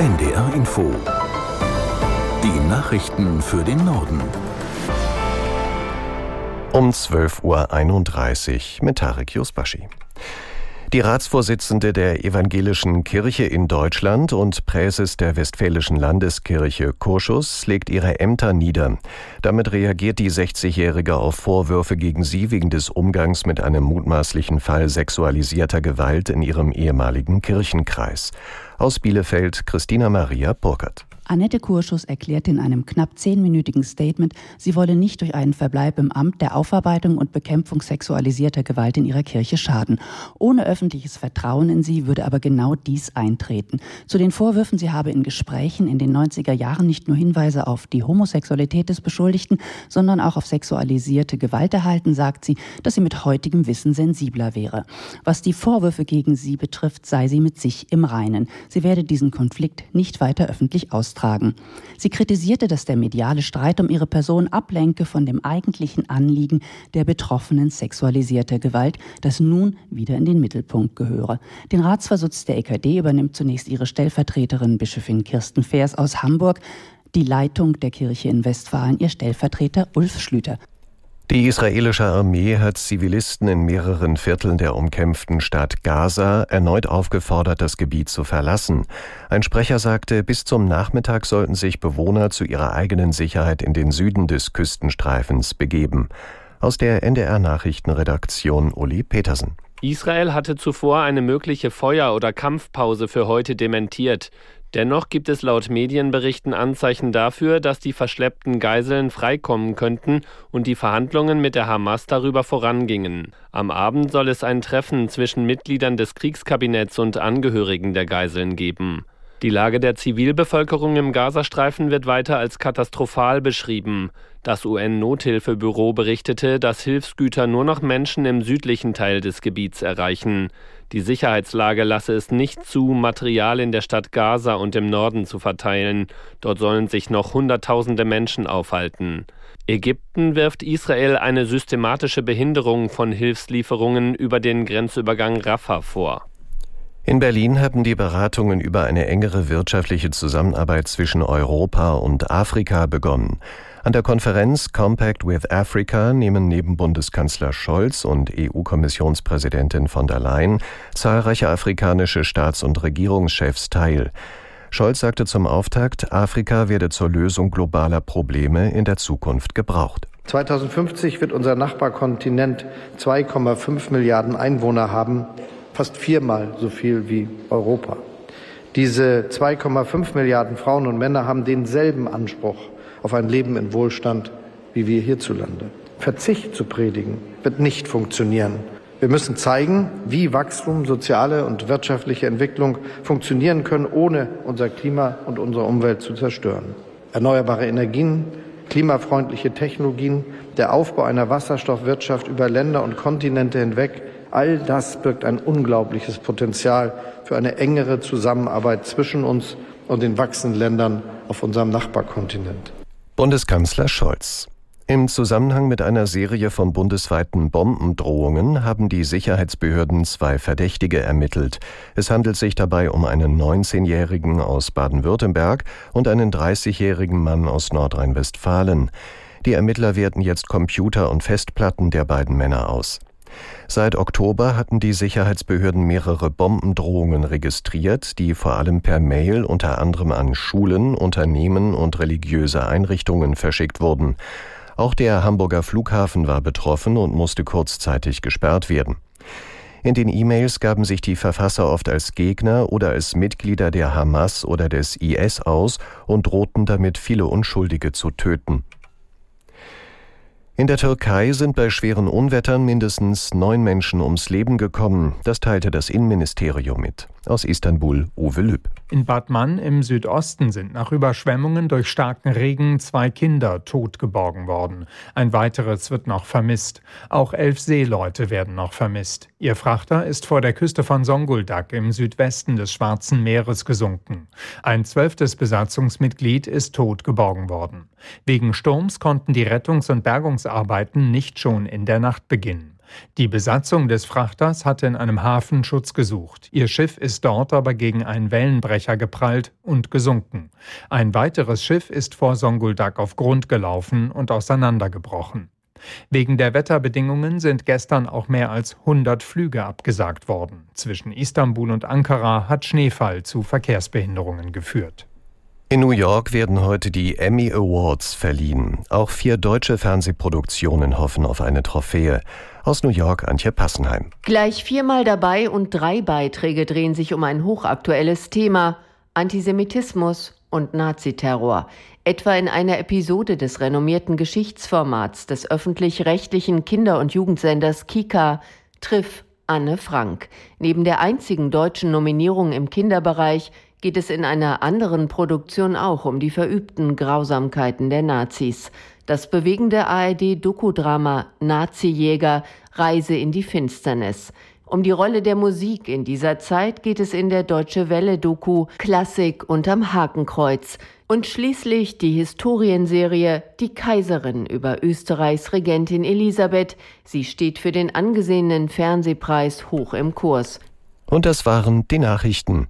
NDR Info. Die Nachrichten für den Norden. Um 12.31 Uhr mit Tarek Yusbashi. Die Ratsvorsitzende der Evangelischen Kirche in Deutschland und Präses der Westfälischen Landeskirche Kurschus legt ihre Ämter nieder. Damit reagiert die 60-Jährige auf Vorwürfe gegen sie wegen des Umgangs mit einem mutmaßlichen Fall sexualisierter Gewalt in ihrem ehemaligen Kirchenkreis. Aus Bielefeld Christina Maria Burkert. Annette Kurschus erklärte in einem knapp zehnminütigen Statement, sie wolle nicht durch einen Verbleib im Amt der Aufarbeitung und Bekämpfung sexualisierter Gewalt in ihrer Kirche schaden. Ohne öffentliches Vertrauen in sie würde aber genau dies eintreten. Zu den Vorwürfen, sie habe in Gesprächen in den 90er Jahren nicht nur Hinweise auf die Homosexualität des Beschuldigten, sondern auch auf sexualisierte Gewalt erhalten, sagt sie, dass sie mit heutigem Wissen sensibler wäre. Was die Vorwürfe gegen sie betrifft, sei sie mit sich im Reinen. Sie werde diesen Konflikt nicht weiter öffentlich austragen austragen. Sie kritisierte, dass der mediale Streit um ihre Person ablenke von dem eigentlichen Anliegen der Betroffenen sexualisierter Gewalt, das nun wieder in den Mittelpunkt gehöre. Den Ratsvorsitz der EKD übernimmt zunächst ihre Stellvertreterin Bischöfin Kirsten Feers aus Hamburg. Die Leitung der Kirche in Westfalen ihr Stellvertreter Ulf Schlüter. Die israelische Armee hat Zivilisten in mehreren Vierteln der umkämpften Stadt Gaza erneut aufgefordert, das Gebiet zu verlassen. Ein Sprecher sagte, bis zum Nachmittag sollten sich Bewohner zu ihrer eigenen Sicherheit in den Süden des Küstenstreifens begeben. Aus der NDR Nachrichtenredaktion Uli Petersen. Israel hatte zuvor eine mögliche Feuer- oder Kampfpause für heute dementiert. Dennoch gibt es laut Medienberichten Anzeichen dafür, dass die verschleppten Geiseln freikommen könnten und die Verhandlungen mit der Hamas darüber vorangingen. Am Abend soll es ein Treffen zwischen Mitgliedern des Kriegskabinetts und Angehörigen der Geiseln geben. Die Lage der Zivilbevölkerung im Gazastreifen wird weiter als katastrophal beschrieben. Das UN-Nothilfebüro berichtete, dass Hilfsgüter nur noch Menschen im südlichen Teil des Gebiets erreichen. Die Sicherheitslage lasse es nicht zu, Material in der Stadt Gaza und im Norden zu verteilen. Dort sollen sich noch Hunderttausende Menschen aufhalten. Ägypten wirft Israel eine systematische Behinderung von Hilfslieferungen über den Grenzübergang Rafah vor. In Berlin haben die Beratungen über eine engere wirtschaftliche Zusammenarbeit zwischen Europa und Afrika begonnen. An der Konferenz Compact with Africa nehmen neben Bundeskanzler Scholz und EU-Kommissionspräsidentin von der Leyen zahlreiche afrikanische Staats- und Regierungschefs teil. Scholz sagte zum Auftakt, Afrika werde zur Lösung globaler Probleme in der Zukunft gebraucht. 2050 wird unser Nachbarkontinent 2,5 Milliarden Einwohner haben fast viermal so viel wie Europa. Diese 2,5 Milliarden Frauen und Männer haben denselben Anspruch auf ein Leben in Wohlstand wie wir hierzulande. Verzicht zu predigen wird nicht funktionieren. Wir müssen zeigen, wie Wachstum, soziale und wirtschaftliche Entwicklung funktionieren können, ohne unser Klima und unsere Umwelt zu zerstören. Erneuerbare Energien, klimafreundliche Technologien, der Aufbau einer Wasserstoffwirtschaft über Länder und Kontinente hinweg All das birgt ein unglaubliches Potenzial für eine engere Zusammenarbeit zwischen uns und den wachsenden Ländern auf unserem Nachbarkontinent. Bundeskanzler Scholz. Im Zusammenhang mit einer Serie von bundesweiten Bombendrohungen haben die Sicherheitsbehörden zwei Verdächtige ermittelt. Es handelt sich dabei um einen 19-Jährigen aus Baden-Württemberg und einen 30-jährigen Mann aus Nordrhein-Westfalen. Die Ermittler werten jetzt Computer und Festplatten der beiden Männer aus. Seit Oktober hatten die Sicherheitsbehörden mehrere Bombendrohungen registriert, die vor allem per Mail unter anderem an Schulen, Unternehmen und religiöse Einrichtungen verschickt wurden. Auch der Hamburger Flughafen war betroffen und musste kurzzeitig gesperrt werden. In den E-Mails gaben sich die Verfasser oft als Gegner oder als Mitglieder der Hamas oder des IS aus und drohten damit viele Unschuldige zu töten. In der Türkei sind bei schweren Unwettern mindestens neun Menschen ums Leben gekommen. Das teilte das Innenministerium mit. Aus Istanbul Uwe Lüb. In Bad Mann im Südosten sind nach Überschwemmungen durch starken Regen zwei Kinder tot geborgen worden. Ein weiteres wird noch vermisst. Auch elf Seeleute werden noch vermisst. Ihr Frachter ist vor der Küste von Songuldak im Südwesten des Schwarzen Meeres gesunken. Ein zwölftes Besatzungsmitglied ist tot geborgen worden. Wegen Sturms konnten die Rettungs- und Bergungsarbeiten nicht schon in der Nacht beginnen. Die Besatzung des Frachters hatte in einem Hafen Schutz gesucht. Ihr Schiff ist dort aber gegen einen Wellenbrecher geprallt und gesunken. Ein weiteres Schiff ist vor Songuldak auf Grund gelaufen und auseinandergebrochen. Wegen der Wetterbedingungen sind gestern auch mehr als 100 Flüge abgesagt worden. Zwischen Istanbul und Ankara hat Schneefall zu Verkehrsbehinderungen geführt. In New York werden heute die Emmy Awards verliehen. Auch vier deutsche Fernsehproduktionen hoffen auf eine Trophäe. Aus New York Antje Passenheim. Gleich viermal dabei und drei Beiträge drehen sich um ein hochaktuelles Thema Antisemitismus und Naziterror. Etwa in einer Episode des renommierten Geschichtsformats des öffentlich-rechtlichen Kinder- und Jugendsenders Kika Triff Anne Frank. Neben der einzigen deutschen Nominierung im Kinderbereich geht es in einer anderen Produktion auch um die verübten Grausamkeiten der Nazis. Das bewegende ARD-Dokudrama Nazi-Jäger Reise in die Finsternis. Um die Rolle der Musik in dieser Zeit geht es in der Deutsche Welle-Doku Klassik unterm Hakenkreuz und schließlich die Historienserie Die Kaiserin über Österreichs Regentin Elisabeth. Sie steht für den angesehenen Fernsehpreis hoch im Kurs. Und das waren die Nachrichten.